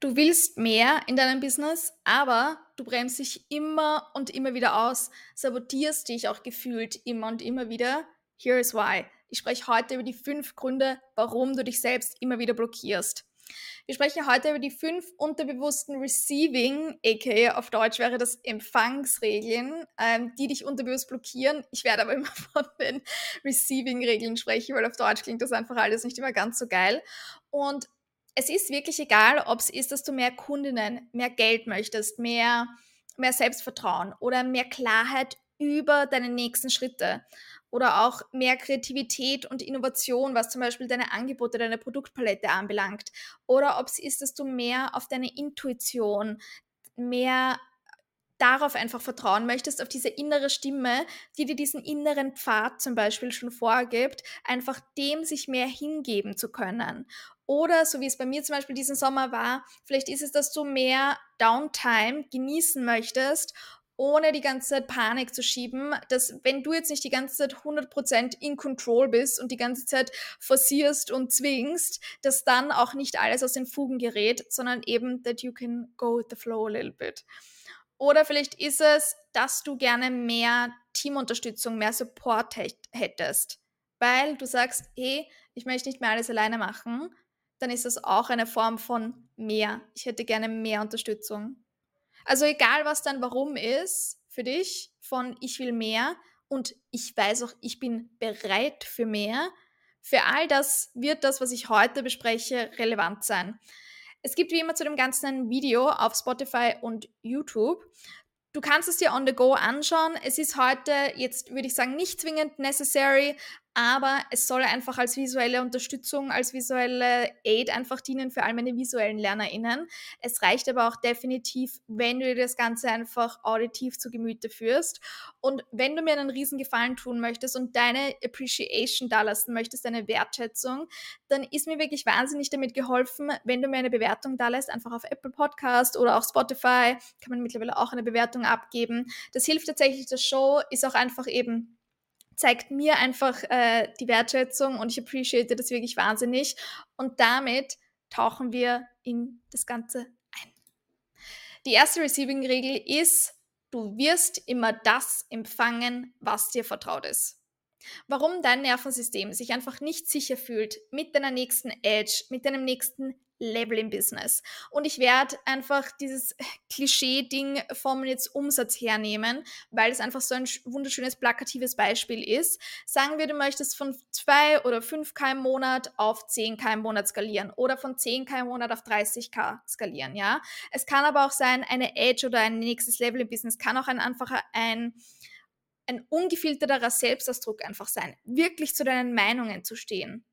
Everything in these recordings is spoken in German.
Du willst mehr in deinem Business, aber du bremst dich immer und immer wieder aus, sabotierst dich auch gefühlt immer und immer wieder. Here is why. Ich spreche heute über die fünf Gründe, warum du dich selbst immer wieder blockierst. Wir sprechen heute über die fünf unterbewussten Receiving, aka auf Deutsch wäre das Empfangsregeln, ähm, die dich unterbewusst blockieren. Ich werde aber immer von den Receiving-Regeln sprechen, weil auf Deutsch klingt das einfach alles nicht immer ganz so geil. Und es ist wirklich egal, ob es ist, dass du mehr Kundinnen, mehr Geld möchtest, mehr, mehr Selbstvertrauen oder mehr Klarheit über deine nächsten Schritte oder auch mehr Kreativität und Innovation, was zum Beispiel deine Angebote, deine Produktpalette anbelangt. Oder ob es ist, dass du mehr auf deine Intuition, mehr darauf einfach vertrauen möchtest, auf diese innere Stimme, die dir diesen inneren Pfad zum Beispiel schon vorgibt, einfach dem sich mehr hingeben zu können. Oder so wie es bei mir zum Beispiel diesen Sommer war, vielleicht ist es, dass du mehr Downtime genießen möchtest ohne die ganze Zeit Panik zu schieben, dass wenn du jetzt nicht die ganze Zeit 100% in Control bist und die ganze Zeit forcierst und zwingst, dass dann auch nicht alles aus den Fugen gerät, sondern eben, that you can go with the flow a little bit. Oder vielleicht ist es, dass du gerne mehr Teamunterstützung, mehr Support hättest, weil du sagst, hey, ich möchte nicht mehr alles alleine machen, dann ist das auch eine Form von mehr. Ich hätte gerne mehr Unterstützung. Also egal, was dein Warum ist für dich, von ich will mehr und ich weiß auch, ich bin bereit für mehr, für all das wird das, was ich heute bespreche, relevant sein. Es gibt wie immer zu dem Ganzen ein Video auf Spotify und YouTube. Du kannst es dir on the go anschauen. Es ist heute jetzt, würde ich sagen, nicht zwingend necessary, aber es soll einfach als visuelle Unterstützung, als visuelle Aid einfach dienen für all meine visuellen LernerInnen. Es reicht aber auch definitiv, wenn du dir das Ganze einfach auditiv zu Gemüte führst. Und wenn du mir einen riesen Gefallen tun möchtest und deine Appreciation da lassen möchtest, deine Wertschätzung, dann ist mir wirklich wahnsinnig damit geholfen, wenn du mir eine Bewertung da lässt, einfach auf Apple Podcast oder auch Spotify, kann man mittlerweile auch eine Bewertung abgeben. Das hilft tatsächlich der Show, ist auch einfach eben zeigt mir einfach äh, die Wertschätzung und ich appreciate das wirklich wahnsinnig. Und damit tauchen wir in das Ganze ein. Die erste Receiving-Regel ist, du wirst immer das empfangen, was dir vertraut ist. Warum dein Nervensystem sich einfach nicht sicher fühlt mit deiner nächsten Edge, mit deinem nächsten Level im Business. Und ich werde einfach dieses Klischee-Ding vom jetzt Umsatz hernehmen, weil es einfach so ein wunderschönes plakatives Beispiel ist. Sagen wir, du möchtest von 2 oder 5k im Monat auf 10k im Monat skalieren oder von 10k im Monat auf 30k skalieren, ja. Es kann aber auch sein, eine Edge oder ein nächstes Level im Business kann auch ein einfacher, ein ein ungefilterterer Selbstausdruck einfach sein, wirklich zu deinen Meinungen zu stehen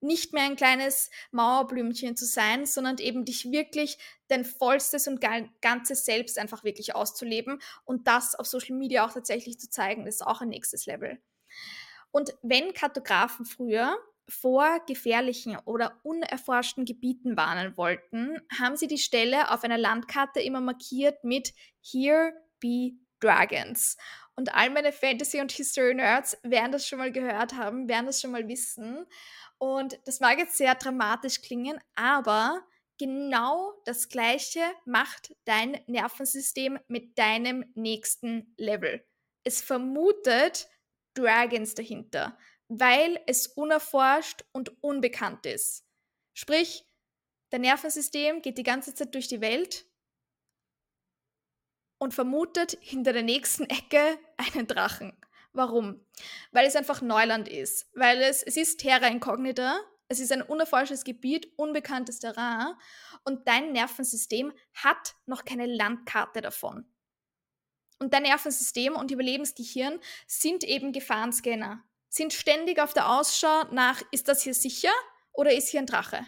nicht mehr ein kleines Mauerblümchen zu sein, sondern eben dich wirklich dein vollstes und ganzes Selbst einfach wirklich auszuleben und das auf Social Media auch tatsächlich zu zeigen, ist auch ein nächstes Level. Und wenn Kartografen früher vor gefährlichen oder unerforschten Gebieten warnen wollten, haben sie die Stelle auf einer Landkarte immer markiert mit Here be Dragons. Und all meine Fantasy- und History-Nerds werden das schon mal gehört haben, werden das schon mal wissen. Und das mag jetzt sehr dramatisch klingen, aber genau das Gleiche macht dein Nervensystem mit deinem nächsten Level. Es vermutet Dragons dahinter, weil es unerforscht und unbekannt ist. Sprich, dein Nervensystem geht die ganze Zeit durch die Welt und vermutet hinter der nächsten Ecke einen Drachen. Warum? Weil es einfach Neuland ist. Weil es, es ist Terra Incognita, es ist ein unerforschtes Gebiet, unbekanntes Terrain und dein Nervensystem hat noch keine Landkarte davon. Und dein Nervensystem und Überlebensgehirn sind eben Gefahrenscanner, sind ständig auf der Ausschau nach, ist das hier sicher oder ist hier ein Drache?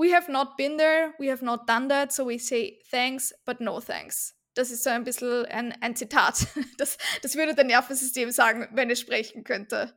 We have not been there, we have not done that, so we say thanks, but no thanks. Das ist so ein bisschen ein, ein Zitat. Das, das würde dein Nervensystem sagen, wenn es sprechen könnte.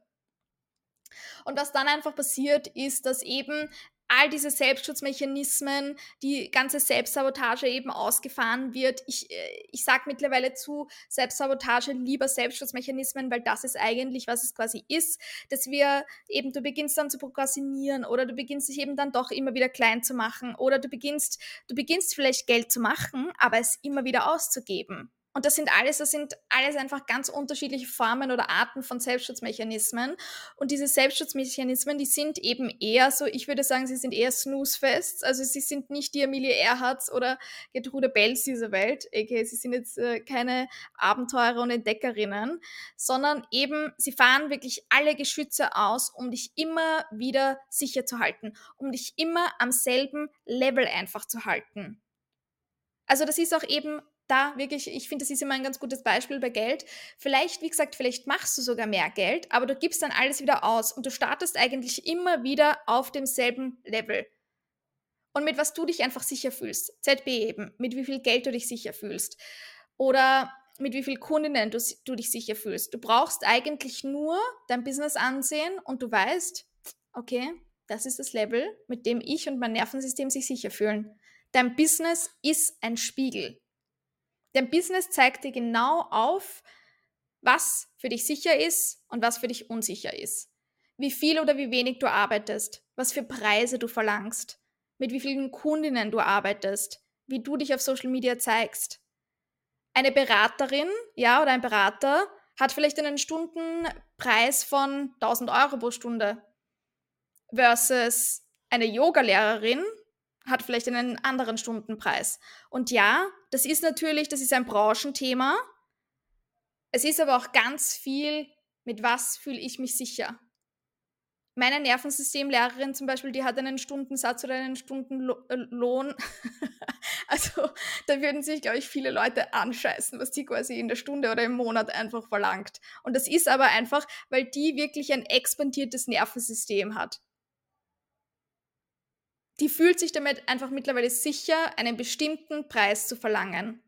Und was dann einfach passiert, ist, dass eben all diese Selbstschutzmechanismen, die ganze Selbstsabotage eben ausgefahren wird. Ich, äh, ich sage mittlerweile zu Selbstsabotage lieber Selbstschutzmechanismen, weil das ist eigentlich, was es quasi ist, dass wir eben, du beginnst dann zu prokrastinieren oder du beginnst dich eben dann doch immer wieder klein zu machen oder du beginnst, du beginnst vielleicht Geld zu machen, aber es immer wieder auszugeben. Und das sind alles, das sind alles einfach ganz unterschiedliche Formen oder Arten von Selbstschutzmechanismen. Und diese Selbstschutzmechanismen, die sind eben eher so, ich würde sagen, sie sind eher Snooze-Fest. Also sie sind nicht die Emilie Earharts oder Gertrude Bells dieser Welt. Okay, sie sind jetzt äh, keine Abenteurer und Entdeckerinnen, sondern eben, sie fahren wirklich alle Geschütze aus, um dich immer wieder sicher zu halten, um dich immer am selben Level einfach zu halten. Also das ist auch eben da wirklich, ich finde, das ist immer ein ganz gutes Beispiel bei Geld. Vielleicht, wie gesagt, vielleicht machst du sogar mehr Geld, aber du gibst dann alles wieder aus und du startest eigentlich immer wieder auf demselben Level. Und mit was du dich einfach sicher fühlst. ZB eben, mit wie viel Geld du dich sicher fühlst. Oder mit wie viel Kundinnen du, du dich sicher fühlst. Du brauchst eigentlich nur dein Business ansehen und du weißt, okay, das ist das Level, mit dem ich und mein Nervensystem sich sicher fühlen. Dein Business ist ein Spiegel. Dein Business zeigt dir genau auf, was für dich sicher ist und was für dich unsicher ist. Wie viel oder wie wenig du arbeitest, was für Preise du verlangst, mit wie vielen Kundinnen du arbeitest, wie du dich auf Social Media zeigst. Eine Beraterin, ja, oder ein Berater hat vielleicht einen Stundenpreis von 1000 Euro pro Stunde versus eine Yogalehrerin hat vielleicht einen anderen Stundenpreis. Und ja, das ist natürlich, das ist ein Branchenthema. Es ist aber auch ganz viel, mit was fühle ich mich sicher. Meine Nervensystemlehrerin zum Beispiel, die hat einen Stundensatz oder einen Stundenlohn. also da würden sich, glaube ich, viele Leute anscheißen, was die quasi in der Stunde oder im Monat einfach verlangt. Und das ist aber einfach, weil die wirklich ein expandiertes Nervensystem hat die fühlt sich damit einfach mittlerweile sicher, einen bestimmten Preis zu verlangen.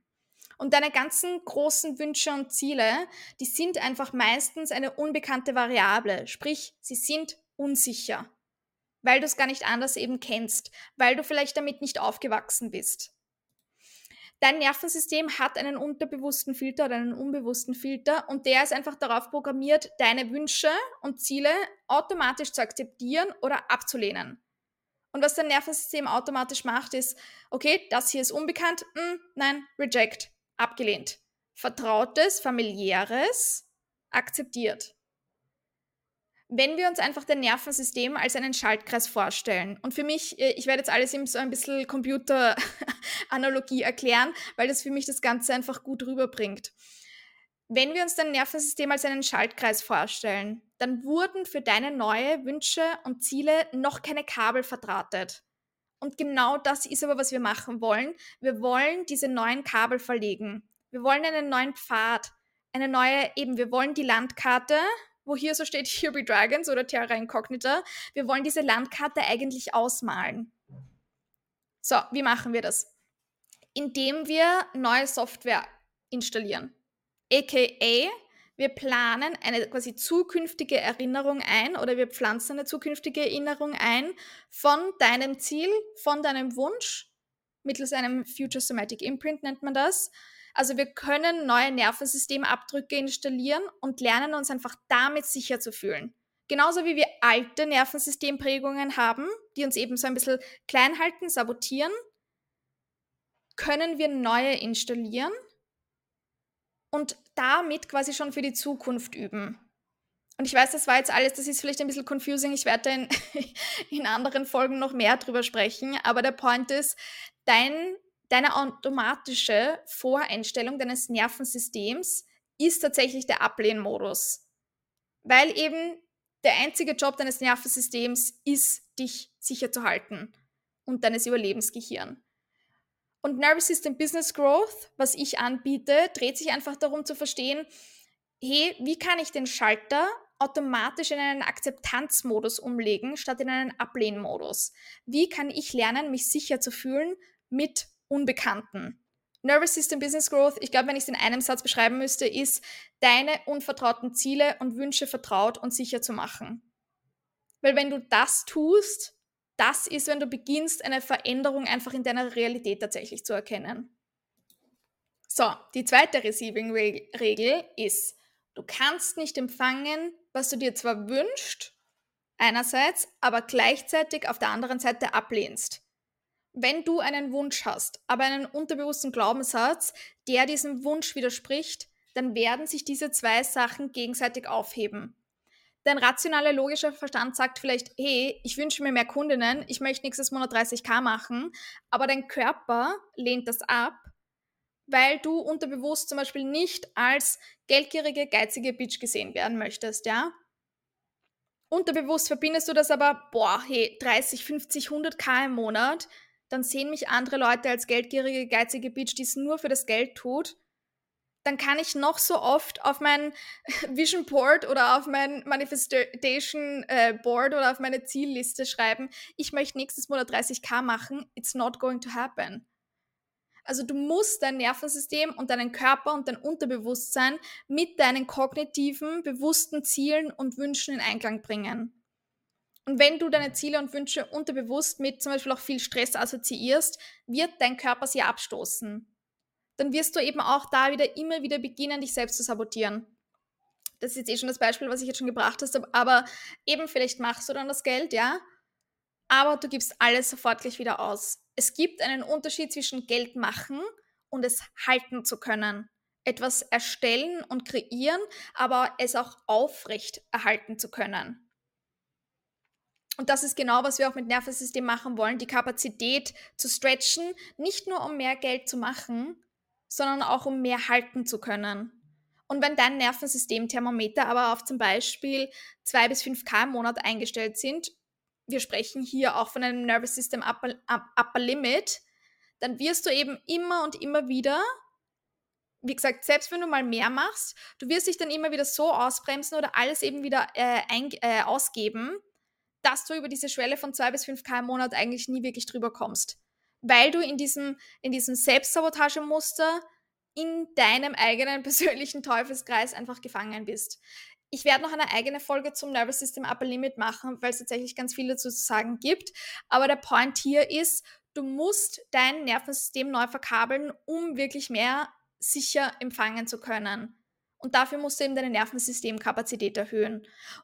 Und deine ganzen großen Wünsche und Ziele, die sind einfach meistens eine unbekannte Variable, sprich, sie sind unsicher, weil du es gar nicht anders eben kennst, weil du vielleicht damit nicht aufgewachsen bist. Dein Nervensystem hat einen unterbewussten Filter oder einen unbewussten Filter und der ist einfach darauf programmiert, deine Wünsche und Ziele automatisch zu akzeptieren oder abzulehnen. Und was dein Nervensystem automatisch macht, ist, okay, das hier ist unbekannt, mm, nein, reject, abgelehnt. Vertrautes, familiäres, akzeptiert. Wenn wir uns einfach dein Nervensystem als einen Schaltkreis vorstellen, und für mich, äh, ich werde jetzt alles in so ein bisschen Computeranalogie erklären, weil das für mich das Ganze einfach gut rüberbringt. Wenn wir uns dein Nervensystem als einen Schaltkreis vorstellen, dann wurden für deine neue Wünsche und Ziele noch keine Kabel verdrahtet. Und genau das ist aber, was wir machen wollen. Wir wollen diese neuen Kabel verlegen. Wir wollen einen neuen Pfad, eine neue, eben, wir wollen die Landkarte, wo hier so steht Here Be Dragons oder Terra Incognita. Wir wollen diese Landkarte eigentlich ausmalen. So, wie machen wir das? Indem wir neue Software installieren. AKA, wir planen eine quasi zukünftige Erinnerung ein oder wir pflanzen eine zukünftige Erinnerung ein von deinem Ziel, von deinem Wunsch, mittels einem Future Somatic Imprint nennt man das. Also wir können neue Nervensystemabdrücke installieren und lernen uns einfach damit sicher zu fühlen. Genauso wie wir alte Nervensystemprägungen haben, die uns eben so ein bisschen klein halten, sabotieren, können wir neue installieren und damit quasi schon für die Zukunft üben. Und ich weiß, das war jetzt alles, das ist vielleicht ein bisschen confusing. Ich werde in, in anderen Folgen noch mehr drüber sprechen. Aber der Point ist, dein, deine automatische Voreinstellung deines Nervensystems ist tatsächlich der Ablehnmodus. Weil eben der einzige Job deines Nervensystems ist, dich sicher zu halten und deines Überlebensgehirn. Und Nervous System Business Growth, was ich anbiete, dreht sich einfach darum zu verstehen, hey, wie kann ich den Schalter automatisch in einen Akzeptanzmodus umlegen, statt in einen Ablehnmodus? Wie kann ich lernen, mich sicher zu fühlen mit Unbekannten? Nervous System Business Growth, ich glaube, wenn ich es in einem Satz beschreiben müsste, ist, deine unvertrauten Ziele und Wünsche vertraut und sicher zu machen. Weil wenn du das tust, das ist, wenn du beginnst, eine Veränderung einfach in deiner Realität tatsächlich zu erkennen. So, die zweite Receiving-Regel ist, du kannst nicht empfangen, was du dir zwar wünschst, einerseits, aber gleichzeitig auf der anderen Seite ablehnst. Wenn du einen Wunsch hast, aber einen unterbewussten Glaubenssatz, der diesem Wunsch widerspricht, dann werden sich diese zwei Sachen gegenseitig aufheben. Dein rationaler, logischer Verstand sagt vielleicht, hey, ich wünsche mir mehr Kundinnen, ich möchte nächstes Monat 30k machen, aber dein Körper lehnt das ab, weil du unterbewusst zum Beispiel nicht als geldgierige, geizige Bitch gesehen werden möchtest, ja? Unterbewusst verbindest du das aber, boah, hey, 30, 50, 100k im Monat, dann sehen mich andere Leute als geldgierige, geizige Bitch, die es nur für das Geld tut dann kann ich noch so oft auf mein Vision Board oder auf mein Manifestation äh, Board oder auf meine Zielliste schreiben, ich möchte nächstes Monat 30k machen, it's not going to happen. Also du musst dein Nervensystem und deinen Körper und dein Unterbewusstsein mit deinen kognitiven, bewussten Zielen und Wünschen in Einklang bringen. Und wenn du deine Ziele und Wünsche unterbewusst mit zum Beispiel auch viel Stress assoziierst, wird dein Körper sie abstoßen dann wirst du eben auch da wieder immer wieder beginnen, dich selbst zu sabotieren. Das ist jetzt eh schon das Beispiel, was ich jetzt schon gebracht habe, aber eben vielleicht machst du dann das Geld, ja, aber du gibst alles sofort gleich wieder aus. Es gibt einen Unterschied zwischen Geld machen und es halten zu können. Etwas erstellen und kreieren, aber es auch aufrecht erhalten zu können. Und das ist genau, was wir auch mit Nervensystem machen wollen, die Kapazität zu stretchen, nicht nur um mehr Geld zu machen, sondern auch um mehr halten zu können. Und wenn dein Nervensystem-Thermometer aber auf zum Beispiel 2 bis 5K im Monat eingestellt sind, wir sprechen hier auch von einem Nervous System Upper, Upper Limit, dann wirst du eben immer und immer wieder, wie gesagt, selbst wenn du mal mehr machst, du wirst dich dann immer wieder so ausbremsen oder alles eben wieder äh, ein, äh, ausgeben, dass du über diese Schwelle von 2 bis 5K im Monat eigentlich nie wirklich drüber kommst weil du in diesem, in diesem Selbstsabotagemuster in deinem eigenen persönlichen Teufelskreis einfach gefangen bist. Ich werde noch eine eigene Folge zum Nervous System Upper Limit machen, weil es tatsächlich ganz viel dazu zu sagen gibt. Aber der Point hier ist, du musst dein Nervensystem neu verkabeln, um wirklich mehr sicher empfangen zu können. Und dafür musst du eben deine Nervensystemkapazität erhöhen.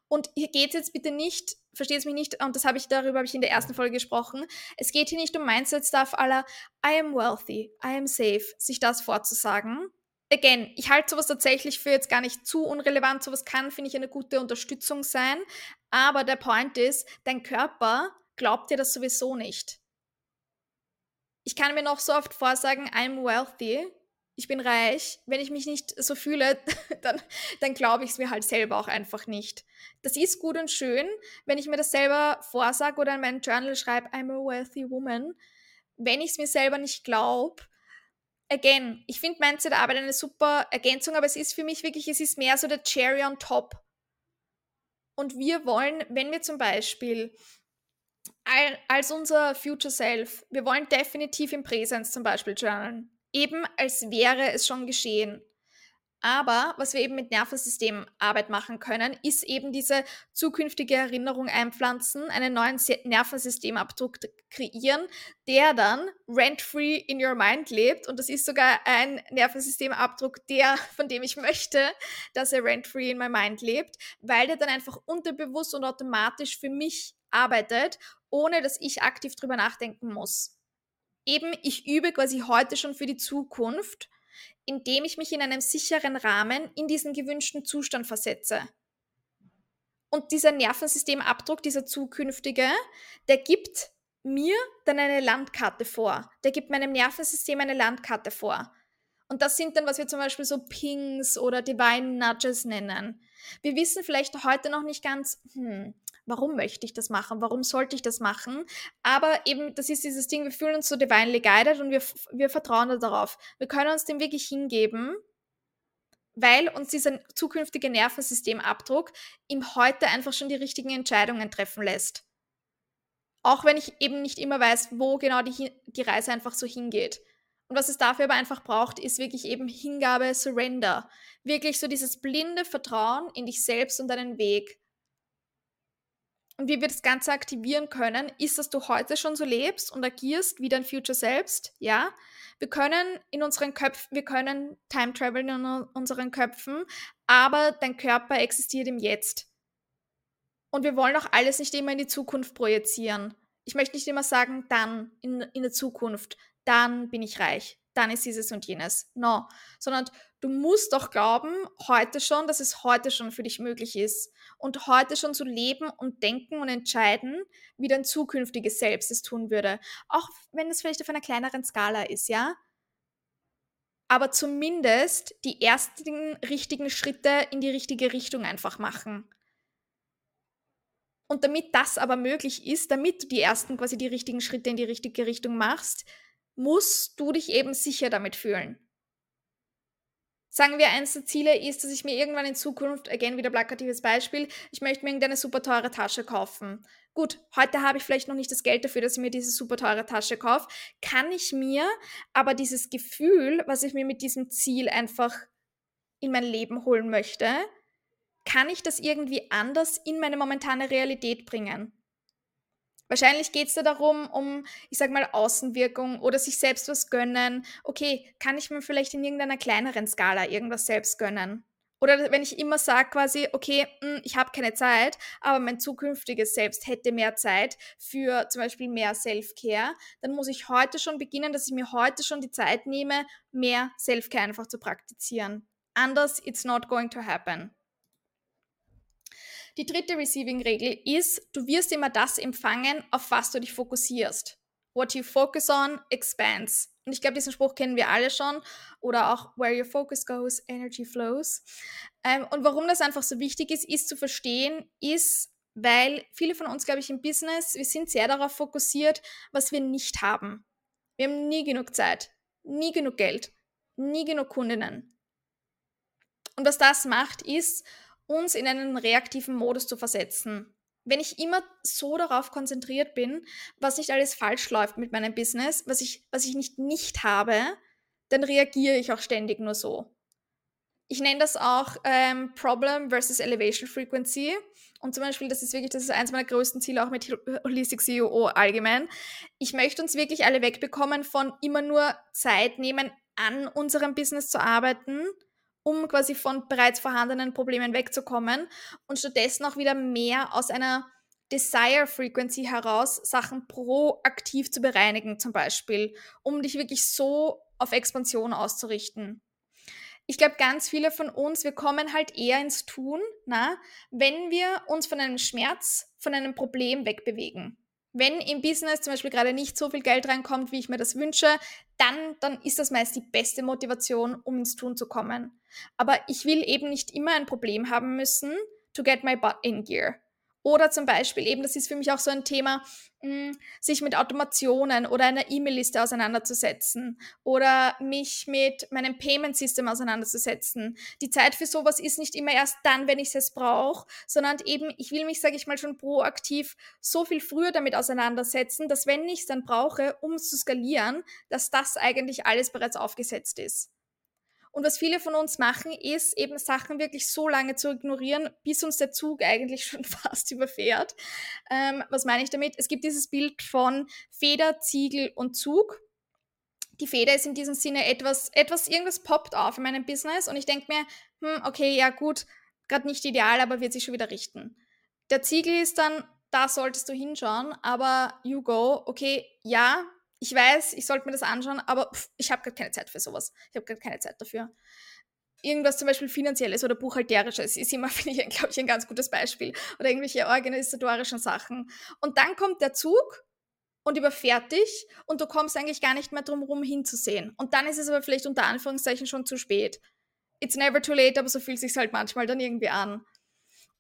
Und hier geht es jetzt bitte nicht, versteht es mich nicht, und das habe ich darüber habe ich in der ersten Folge gesprochen. Es geht hier nicht um Mindset-Stuff aller I am wealthy, I am safe, sich das vorzusagen. Again, ich halte sowas tatsächlich für jetzt gar nicht zu unrelevant. Sowas kann, finde ich, eine gute Unterstützung sein. Aber der Point ist, dein Körper glaubt dir das sowieso nicht. Ich kann mir noch so oft vorsagen, I'm wealthy, ich bin reich, wenn ich mich nicht so fühle, dann, dann glaube ich es mir halt selber auch einfach nicht. Das ist gut und schön, wenn ich mir das selber vorsage oder in meinem Journal schreibe, I'm a wealthy woman. Wenn ich es mir selber nicht glaube, again, ich finde Mindset-Arbeit eine super Ergänzung, aber es ist für mich wirklich, es ist mehr so der Cherry on top. Und wir wollen, wenn wir zum Beispiel als unser Future Self, wir wollen definitiv im Präsens zum Beispiel journalen eben als wäre es schon geschehen. Aber was wir eben mit Nervensystemarbeit machen können, ist eben diese zukünftige Erinnerung einpflanzen, einen neuen Nervensystemabdruck kreieren, der dann rent-free in your mind lebt. Und das ist sogar ein Nervensystemabdruck, der, von dem ich möchte, dass er rent-free in my mind lebt, weil der dann einfach unterbewusst und automatisch für mich arbeitet, ohne dass ich aktiv drüber nachdenken muss eben, ich übe quasi heute schon für die Zukunft, indem ich mich in einem sicheren Rahmen in diesen gewünschten Zustand versetze. Und dieser Nervensystemabdruck, dieser zukünftige, der gibt mir dann eine Landkarte vor. Der gibt meinem Nervensystem eine Landkarte vor. Und das sind dann, was wir zum Beispiel so Pings oder Divine Nudges nennen. Wir wissen vielleicht heute noch nicht ganz, hm, warum möchte ich das machen, warum sollte ich das machen. Aber eben, das ist dieses Ding, wir fühlen uns so divinely guided und wir, wir vertrauen darauf. Wir können uns dem wirklich hingeben, weil uns dieser zukünftige Nervensystemabdruck im Heute einfach schon die richtigen Entscheidungen treffen lässt. Auch wenn ich eben nicht immer weiß, wo genau die, die Reise einfach so hingeht. Und was es dafür aber einfach braucht, ist wirklich eben Hingabe, Surrender. Wirklich so dieses blinde Vertrauen in dich selbst und deinen Weg. Und wie wir das Ganze aktivieren können, ist, dass du heute schon so lebst und agierst wie dein Future selbst. Ja, wir können in unseren Köpfen, wir können Time traveln in unseren Köpfen, aber dein Körper existiert im Jetzt. Und wir wollen auch alles nicht immer in die Zukunft projizieren. Ich möchte nicht immer sagen, dann in, in der Zukunft, dann bin ich reich, dann ist dieses und jenes. No, sondern du musst doch glauben, heute schon, dass es heute schon für dich möglich ist. Und heute schon zu leben und denken und entscheiden, wie dein zukünftiges Selbst es tun würde. Auch wenn es vielleicht auf einer kleineren Skala ist, ja? Aber zumindest die ersten richtigen Schritte in die richtige Richtung einfach machen. Und damit das aber möglich ist, damit du die ersten quasi die richtigen Schritte in die richtige Richtung machst, musst du dich eben sicher damit fühlen. Sagen wir, eines der Ziele ist, dass ich mir irgendwann in Zukunft, again wieder plakatives Beispiel, ich möchte mir irgendeine super teure Tasche kaufen. Gut, heute habe ich vielleicht noch nicht das Geld dafür, dass ich mir diese super teure Tasche kaufe. Kann ich mir aber dieses Gefühl, was ich mir mit diesem Ziel einfach in mein Leben holen möchte, kann ich das irgendwie anders in meine momentane Realität bringen? Wahrscheinlich geht es da darum, um, ich sag mal, Außenwirkung oder sich selbst was gönnen. Okay, kann ich mir vielleicht in irgendeiner kleineren Skala irgendwas selbst gönnen? Oder wenn ich immer sage quasi, okay, hm, ich habe keine Zeit, aber mein zukünftiges Selbst hätte mehr Zeit für zum Beispiel mehr Self-Care, dann muss ich heute schon beginnen, dass ich mir heute schon die Zeit nehme, mehr Self-Care einfach zu praktizieren. Anders, it's not going to happen. Die dritte Receiving-Regel ist, du wirst immer das empfangen, auf was du dich fokussierst. What you focus on expands. Und ich glaube, diesen Spruch kennen wir alle schon. Oder auch, where your focus goes, energy flows. Ähm, und warum das einfach so wichtig ist, ist zu verstehen, ist, weil viele von uns, glaube ich, im Business, wir sind sehr darauf fokussiert, was wir nicht haben. Wir haben nie genug Zeit, nie genug Geld, nie genug Kundinnen. Und was das macht, ist, uns in einen reaktiven Modus zu versetzen. Wenn ich immer so darauf konzentriert bin, was nicht alles falsch läuft mit meinem Business, was ich, was ich nicht nicht habe, dann reagiere ich auch ständig nur so. Ich nenne das auch ähm, Problem versus Elevation Frequency. Und zum Beispiel, das ist wirklich, das ist eins meiner größten Ziele auch mit Holistic CEO allgemein. Ich möchte uns wirklich alle wegbekommen von immer nur Zeit nehmen, an unserem Business zu arbeiten, um quasi von bereits vorhandenen Problemen wegzukommen und stattdessen auch wieder mehr aus einer Desire Frequency heraus Sachen proaktiv zu bereinigen, zum Beispiel, um dich wirklich so auf Expansion auszurichten. Ich glaube, ganz viele von uns, wir kommen halt eher ins Tun, na, wenn wir uns von einem Schmerz, von einem Problem wegbewegen wenn im Business zum Beispiel gerade nicht so viel Geld reinkommt, wie ich mir das wünsche, dann, dann ist das meist die beste Motivation, um ins Tun zu kommen. Aber ich will eben nicht immer ein Problem haben müssen, to get my butt in gear. Oder zum Beispiel eben, das ist für mich auch so ein Thema, hm, sich mit Automationen oder einer E-Mail-Liste auseinanderzusetzen oder mich mit meinem Payment-System auseinanderzusetzen. Die Zeit für sowas ist nicht immer erst dann, wenn ich es brauche, sondern eben, ich will mich, sage ich mal, schon proaktiv so viel früher damit auseinandersetzen, dass wenn ich es dann brauche, um es zu skalieren, dass das eigentlich alles bereits aufgesetzt ist. Und was viele von uns machen, ist eben Sachen wirklich so lange zu ignorieren, bis uns der Zug eigentlich schon fast überfährt. Ähm, was meine ich damit? Es gibt dieses Bild von Feder, Ziegel und Zug. Die Feder ist in diesem Sinne etwas, etwas, irgendwas poppt auf in meinem Business und ich denke mir, hm, okay, ja gut, gerade nicht ideal, aber wird sich schon wieder richten. Der Ziegel ist dann, da solltest du hinschauen, aber you go, okay, ja, ich weiß, ich sollte mir das anschauen, aber pff, ich habe gerade keine Zeit für sowas. Ich habe gerade keine Zeit dafür. Irgendwas zum Beispiel finanzielles oder buchhalterisches ist immer, finde ich, glaube ich, ein ganz gutes Beispiel. Oder irgendwelche organisatorischen Sachen. Und dann kommt der Zug und überfährt dich und du kommst eigentlich gar nicht mehr drum herum hinzusehen. Und dann ist es aber vielleicht unter Anführungszeichen schon zu spät. It's never too late, aber so fühlt sich halt manchmal dann irgendwie an.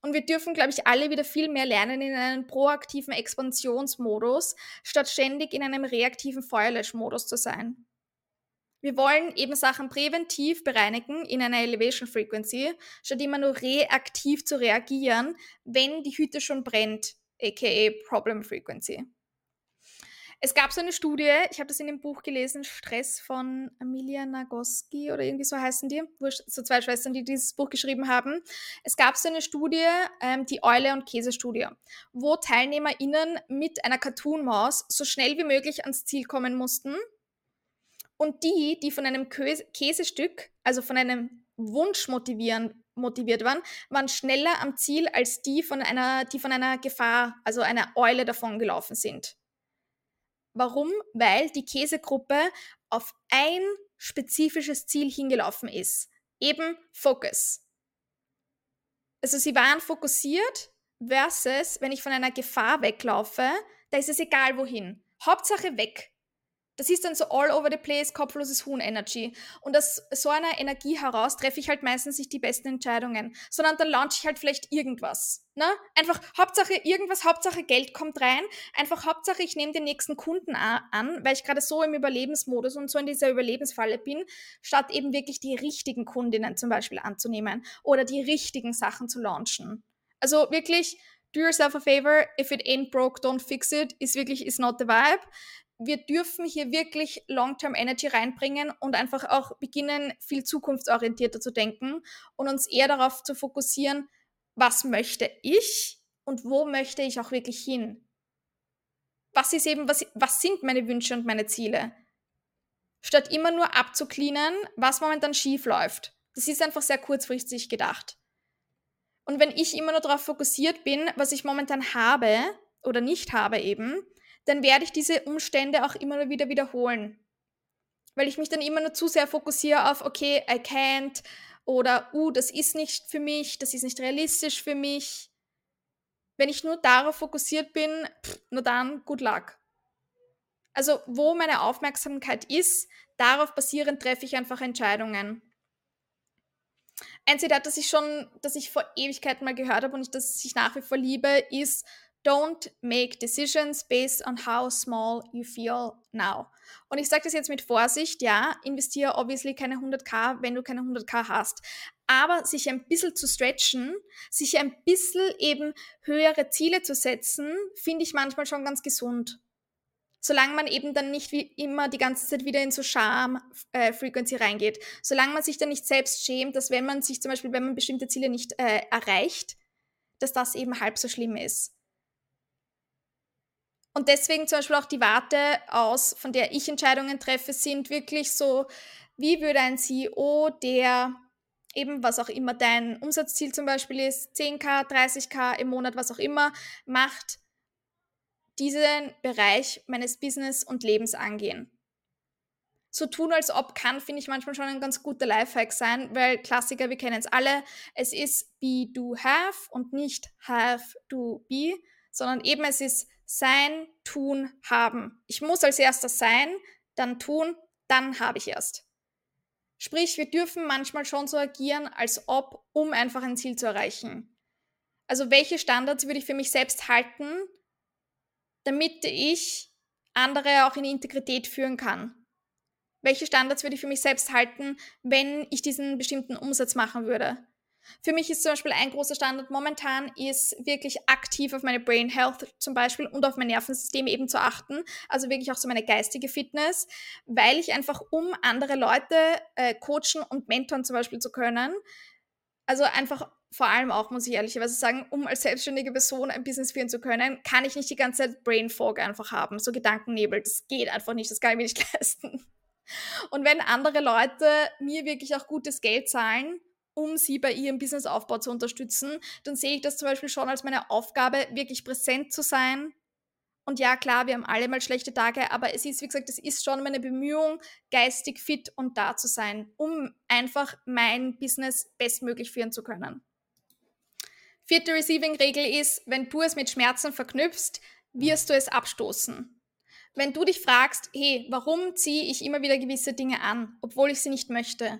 Und wir dürfen, glaube ich, alle wieder viel mehr lernen in einem proaktiven Expansionsmodus, statt ständig in einem reaktiven Feuerlöschmodus zu sein. Wir wollen eben Sachen präventiv bereinigen in einer Elevation Frequency, statt immer nur reaktiv zu reagieren, wenn die Hütte schon brennt, aka Problem Frequency. Es gab so eine Studie, ich habe das in dem Buch gelesen, Stress von Amelia Nagoski oder irgendwie so heißen die, so zwei Schwestern, die dieses Buch geschrieben haben. Es gab so eine Studie, ähm, die Eule- und Käse-Studie, wo TeilnehmerInnen mit einer Cartoon-Maus so schnell wie möglich ans Ziel kommen mussten. Und die, die von einem Käsestück, also von einem Wunsch motivieren, motiviert waren, waren schneller am Ziel als die von einer, die von einer Gefahr, also einer Eule davon gelaufen sind. Warum? Weil die Käsegruppe auf ein spezifisches Ziel hingelaufen ist. Eben Focus. Also sie waren fokussiert versus, wenn ich von einer Gefahr weglaufe, da ist es egal wohin. Hauptsache weg. Das ist dann so all over the place, kopfloses Huhn-Energy. Und aus so einer Energie heraus treffe ich halt meistens nicht die besten Entscheidungen, sondern dann launche ich halt vielleicht irgendwas. Ne? Einfach Hauptsache irgendwas, Hauptsache Geld kommt rein. Einfach Hauptsache ich nehme den nächsten Kunden an, weil ich gerade so im Überlebensmodus und so in dieser Überlebensfalle bin, statt eben wirklich die richtigen Kundinnen zum Beispiel anzunehmen oder die richtigen Sachen zu launchen. Also wirklich, do yourself a favor, if it ain't broke, don't fix it, ist wirklich, is not the vibe wir dürfen hier wirklich Long-Term Energy reinbringen und einfach auch beginnen, viel zukunftsorientierter zu denken und uns eher darauf zu fokussieren, was möchte ich und wo möchte ich auch wirklich hin? Was ist eben, was, was sind meine Wünsche und meine Ziele? Statt immer nur abzuklinen, was momentan schief läuft. Das ist einfach sehr kurzfristig gedacht. Und wenn ich immer nur darauf fokussiert bin, was ich momentan habe oder nicht habe eben, dann werde ich diese Umstände auch immer wieder wiederholen. Weil ich mich dann immer nur zu sehr fokussiere auf, okay, I can't oder, uh, das ist nicht für mich, das ist nicht realistisch für mich. Wenn ich nur darauf fokussiert bin, pff, nur dann, good luck. Also, wo meine Aufmerksamkeit ist, darauf basierend treffe ich einfach Entscheidungen. Ein Zitat, das ich schon, das ich vor Ewigkeiten mal gehört habe und das ich nach wie vor liebe, ist Don't make decisions based on how small you feel now. Und ich sage das jetzt mit Vorsicht, ja, investiere obviously keine 100k, wenn du keine 100k hast. Aber sich ein bisschen zu stretchen, sich ein bisschen eben höhere Ziele zu setzen, finde ich manchmal schon ganz gesund. Solange man eben dann nicht wie immer die ganze Zeit wieder in so Scham-Frequency äh, reingeht. Solange man sich dann nicht selbst schämt, dass wenn man sich zum Beispiel, wenn man bestimmte Ziele nicht äh, erreicht, dass das eben halb so schlimm ist. Und deswegen zum Beispiel auch die Warte aus, von der ich Entscheidungen treffe, sind wirklich so, wie würde ein CEO, der eben, was auch immer dein Umsatzziel zum Beispiel ist, 10k, 30k im Monat, was auch immer, macht, diesen Bereich meines Business und Lebens angehen. So tun, als ob kann, finde ich manchmal schon ein ganz guter Lifehack sein, weil Klassiker, wir kennen es alle, es ist be, do, have und nicht have, do, be, sondern eben es ist sein, tun, haben. Ich muss als erstes sein, dann tun, dann habe ich erst. Sprich, wir dürfen manchmal schon so agieren, als ob, um einfach ein Ziel zu erreichen. Also welche Standards würde ich für mich selbst halten, damit ich andere auch in Integrität führen kann? Welche Standards würde ich für mich selbst halten, wenn ich diesen bestimmten Umsatz machen würde? Für mich ist zum Beispiel ein großer Standard momentan, ist wirklich aktiv auf meine Brain Health zum Beispiel und auf mein Nervensystem eben zu achten. Also wirklich auch so meine geistige Fitness, weil ich einfach, um andere Leute äh, coachen und mentoren zum Beispiel zu können, also einfach vor allem auch, muss ich ehrlicherweise sagen, um als selbstständige Person ein Business führen zu können, kann ich nicht die ganze Zeit Brain Fog einfach haben, so Gedankennebel. Das geht einfach nicht, das kann ich mir nicht leisten. Und wenn andere Leute mir wirklich auch gutes Geld zahlen, um sie bei ihrem Businessaufbau zu unterstützen, dann sehe ich das zum Beispiel schon als meine Aufgabe, wirklich präsent zu sein. Und ja, klar, wir haben alle mal schlechte Tage, aber es ist, wie gesagt, es ist schon meine Bemühung, geistig fit und da zu sein, um einfach mein Business bestmöglich führen zu können. Vierte Receiving-Regel ist, wenn du es mit Schmerzen verknüpfst, wirst du es abstoßen. Wenn du dich fragst, hey, warum ziehe ich immer wieder gewisse Dinge an, obwohl ich sie nicht möchte,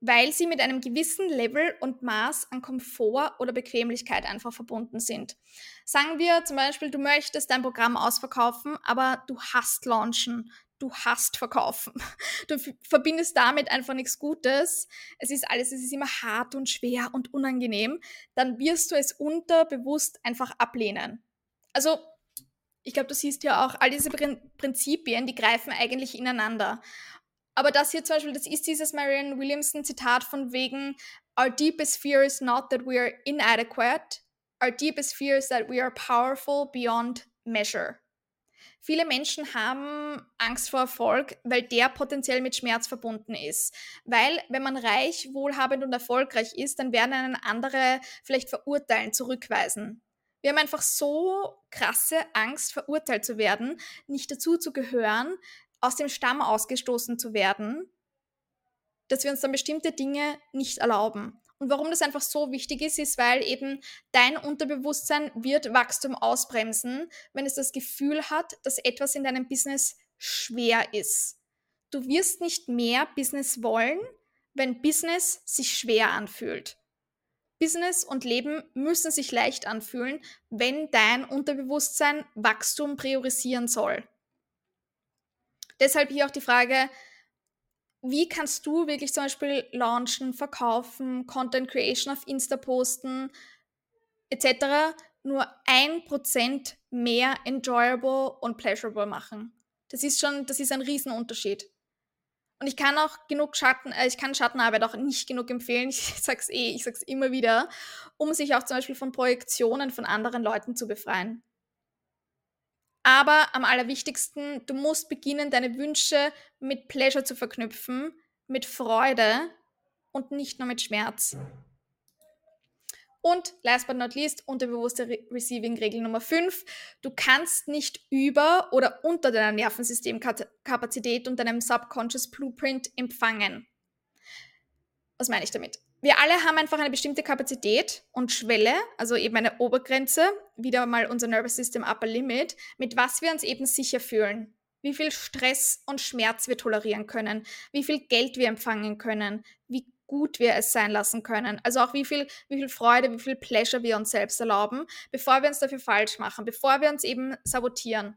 weil sie mit einem gewissen Level und Maß an Komfort oder Bequemlichkeit einfach verbunden sind. Sagen wir zum Beispiel, du möchtest dein Programm ausverkaufen, aber du hast launchen, du hast verkaufen. Du verbindest damit einfach nichts Gutes. Es ist alles, es ist immer hart und schwer und unangenehm. Dann wirst du es unterbewusst einfach ablehnen. Also Ich glaube, du siehst ja auch, all diese Prinzipien, die greifen eigentlich ineinander. Aber das hier zum Beispiel, das ist dieses Marianne Williamson Zitat von wegen, Our deepest fear is not that we are inadequate, our deepest fear is that we are powerful beyond measure. Viele Menschen haben Angst vor Erfolg, weil der potenziell mit Schmerz verbunden ist. Weil, wenn man reich, wohlhabend und erfolgreich ist, dann werden einen andere vielleicht verurteilen, zurückweisen. Wir haben einfach so krasse Angst, verurteilt zu werden, nicht dazu zu gehören, aus dem Stamm ausgestoßen zu werden, dass wir uns dann bestimmte Dinge nicht erlauben. Und warum das einfach so wichtig ist, ist, weil eben dein Unterbewusstsein wird Wachstum ausbremsen, wenn es das Gefühl hat, dass etwas in deinem Business schwer ist. Du wirst nicht mehr Business wollen, wenn Business sich schwer anfühlt. Business und Leben müssen sich leicht anfühlen, wenn dein Unterbewusstsein Wachstum priorisieren soll. Deshalb hier auch die Frage, wie kannst du wirklich zum Beispiel launchen, verkaufen, Content Creation auf Insta posten, etc. nur ein Prozent mehr enjoyable und pleasurable machen? Das ist schon, das ist ein Riesenunterschied. Und ich kann auch genug Schatten, äh, ich kann Schattenarbeit auch nicht genug empfehlen. Ich sag's eh, ich sag's immer wieder, um sich auch zum Beispiel von Projektionen von anderen Leuten zu befreien. Aber am allerwichtigsten, du musst beginnen, deine Wünsche mit Pleasure zu verknüpfen, mit Freude und nicht nur mit Schmerz. Und last but not least, unterbewusste Re Receiving-Regel Nummer 5. Du kannst nicht über oder unter deiner Nervensystemkapazität und deinem Subconscious Blueprint empfangen. Was meine ich damit? Wir alle haben einfach eine bestimmte Kapazität und Schwelle, also eben eine Obergrenze, wieder mal unser Nervous System Upper Limit, mit was wir uns eben sicher fühlen. Wie viel Stress und Schmerz wir tolerieren können, wie viel Geld wir empfangen können, wie gut wir es sein lassen können. Also auch wie viel, wie viel Freude, wie viel Pleasure wir uns selbst erlauben, bevor wir uns dafür falsch machen, bevor wir uns eben sabotieren.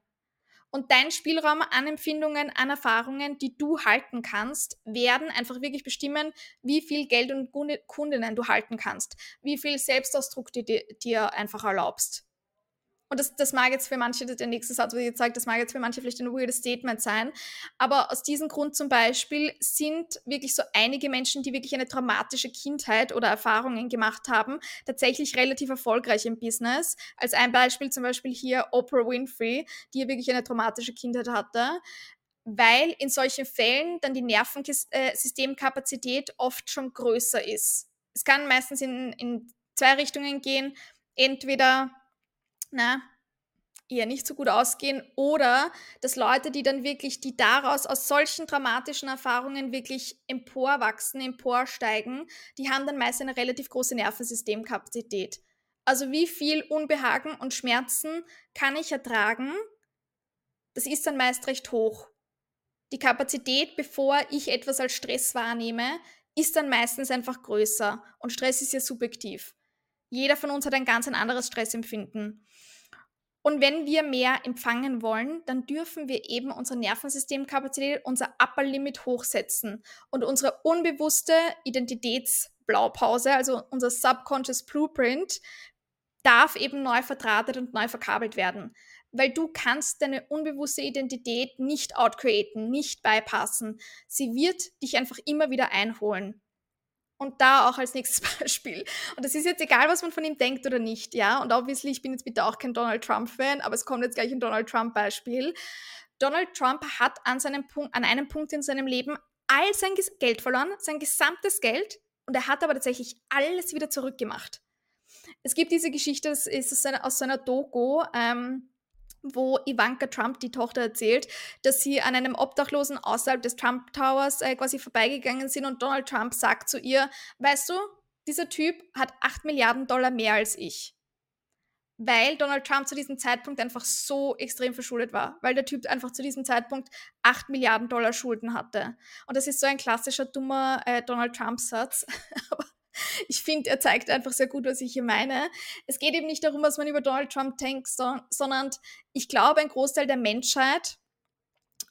Und dein Spielraum an Empfindungen, an Erfahrungen, die du halten kannst, werden einfach wirklich bestimmen, wie viel Geld und Kundinnen du halten kannst, wie viel Selbstausdruck du dir einfach erlaubst. Und das, das mag jetzt für manche, der nächste Satz, was ich jetzt sage, das mag jetzt für manche vielleicht ein weirdes Statement sein. Aber aus diesem Grund zum Beispiel sind wirklich so einige Menschen, die wirklich eine traumatische Kindheit oder Erfahrungen gemacht haben, tatsächlich relativ erfolgreich im Business. Als ein Beispiel zum Beispiel hier Oprah Winfrey, die wirklich eine traumatische Kindheit hatte weil in solchen Fällen dann die Nervensystemkapazität oft schon größer ist. Es kann meistens in, in zwei Richtungen gehen. Entweder na, eher nicht so gut ausgehen oder dass Leute, die dann wirklich, die daraus aus solchen dramatischen Erfahrungen wirklich emporwachsen, emporsteigen, die haben dann meist eine relativ große Nervensystemkapazität. Also wie viel Unbehagen und Schmerzen kann ich ertragen? Das ist dann meist recht hoch. Die Kapazität, bevor ich etwas als Stress wahrnehme, ist dann meistens einfach größer. Und Stress ist ja subjektiv. Jeder von uns hat ein ganz ein anderes Stressempfinden. Und wenn wir mehr empfangen wollen, dann dürfen wir eben unsere Nervensystemkapazität, unser Upper Limit hochsetzen und unsere unbewusste Identitätsblaupause, also unser Subconscious Blueprint, darf eben neu verdrahtet und neu verkabelt werden. Weil du kannst deine unbewusste Identität nicht outcreaten, nicht bypassen. Sie wird dich einfach immer wieder einholen. Und da auch als nächstes Beispiel. Und das ist jetzt egal, was man von ihm denkt oder nicht, ja. Und obviously, ich bin jetzt bitte auch kein Donald Trump-Fan, aber es kommt jetzt gleich ein Donald Trump-Beispiel. Donald Trump hat an, seinem Punkt, an einem Punkt in seinem Leben all sein Geld verloren, sein gesamtes Geld, und er hat aber tatsächlich alles wieder zurückgemacht. Es gibt diese Geschichte, das ist aus seiner, aus seiner Doku, ähm, wo Ivanka Trump, die Tochter, erzählt, dass sie an einem Obdachlosen außerhalb des Trump Towers äh, quasi vorbeigegangen sind und Donald Trump sagt zu ihr, weißt du, dieser Typ hat 8 Milliarden Dollar mehr als ich. Weil Donald Trump zu diesem Zeitpunkt einfach so extrem verschuldet war. Weil der Typ einfach zu diesem Zeitpunkt 8 Milliarden Dollar Schulden hatte. Und das ist so ein klassischer dummer äh, Donald Trump-Satz. Ich finde, er zeigt einfach sehr gut, was ich hier meine. Es geht eben nicht darum, was man über Donald Trump denkt, so, sondern ich glaube, ein Großteil der Menschheit,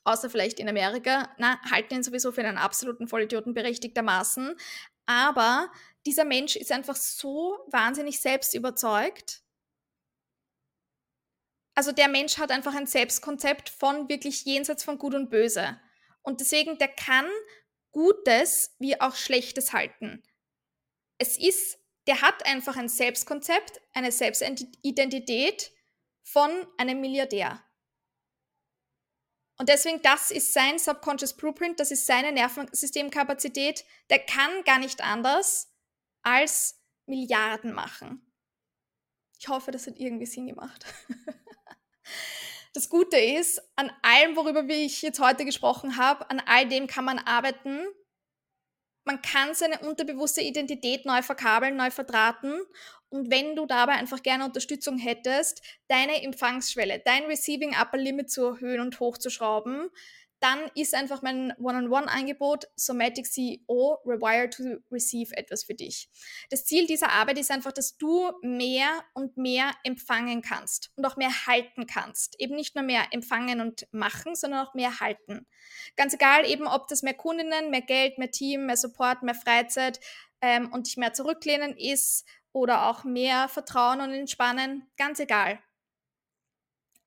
außer vielleicht in Amerika, na, halten ihn sowieso für einen absoluten Vollidioten berechtigtermaßen. Aber dieser Mensch ist einfach so wahnsinnig selbst überzeugt, also der Mensch hat einfach ein Selbstkonzept von wirklich jenseits von Gut und Böse. Und deswegen, der kann Gutes wie auch Schlechtes halten. Es ist, der hat einfach ein Selbstkonzept, eine Selbstidentität von einem Milliardär. Und deswegen, das ist sein Subconscious Blueprint, das ist seine Nervensystemkapazität. Der kann gar nicht anders als Milliarden machen. Ich hoffe, das hat irgendwie Sinn gemacht. Das Gute ist, an allem, worüber ich jetzt heute gesprochen habe, an all dem kann man arbeiten. Man kann seine unterbewusste Identität neu verkabeln, neu verdrahten. Und wenn du dabei einfach gerne Unterstützung hättest, deine Empfangsschwelle, dein Receiving Upper Limit zu erhöhen und hochzuschrauben, dann ist einfach mein One-on-One-Angebot Somatic CEO Rewired to Receive etwas für dich. Das Ziel dieser Arbeit ist einfach, dass du mehr und mehr empfangen kannst und auch mehr halten kannst. Eben nicht nur mehr empfangen und machen, sondern auch mehr halten. Ganz egal eben, ob das mehr Kundinnen, mehr Geld, mehr Team, mehr Support, mehr Freizeit ähm, und dich mehr zurücklehnen ist oder auch mehr Vertrauen und Entspannen, ganz egal.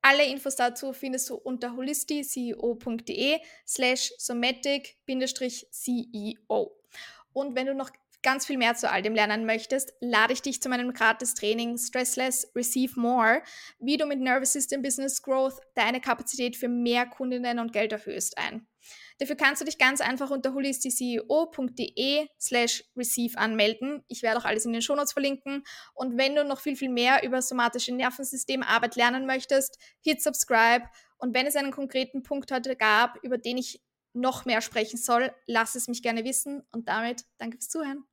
Alle Infos dazu findest du unter holisticeo.de slash somatic-ceo. Und wenn du noch ganz viel mehr zu all dem lernen möchtest, lade ich dich zu meinem gratis Training Stressless Receive More, wie du mit Nervous System Business Growth deine Kapazität für mehr Kundinnen und Geld erhöhst ein. Dafür kannst du dich ganz einfach unter holisticeo.de slash receive anmelden. Ich werde auch alles in den Shownotes verlinken. Und wenn du noch viel, viel mehr über somatische Nervensystemarbeit lernen möchtest, hit subscribe. Und wenn es einen konkreten Punkt heute gab, über den ich noch mehr sprechen soll, lass es mich gerne wissen. Und damit danke fürs Zuhören.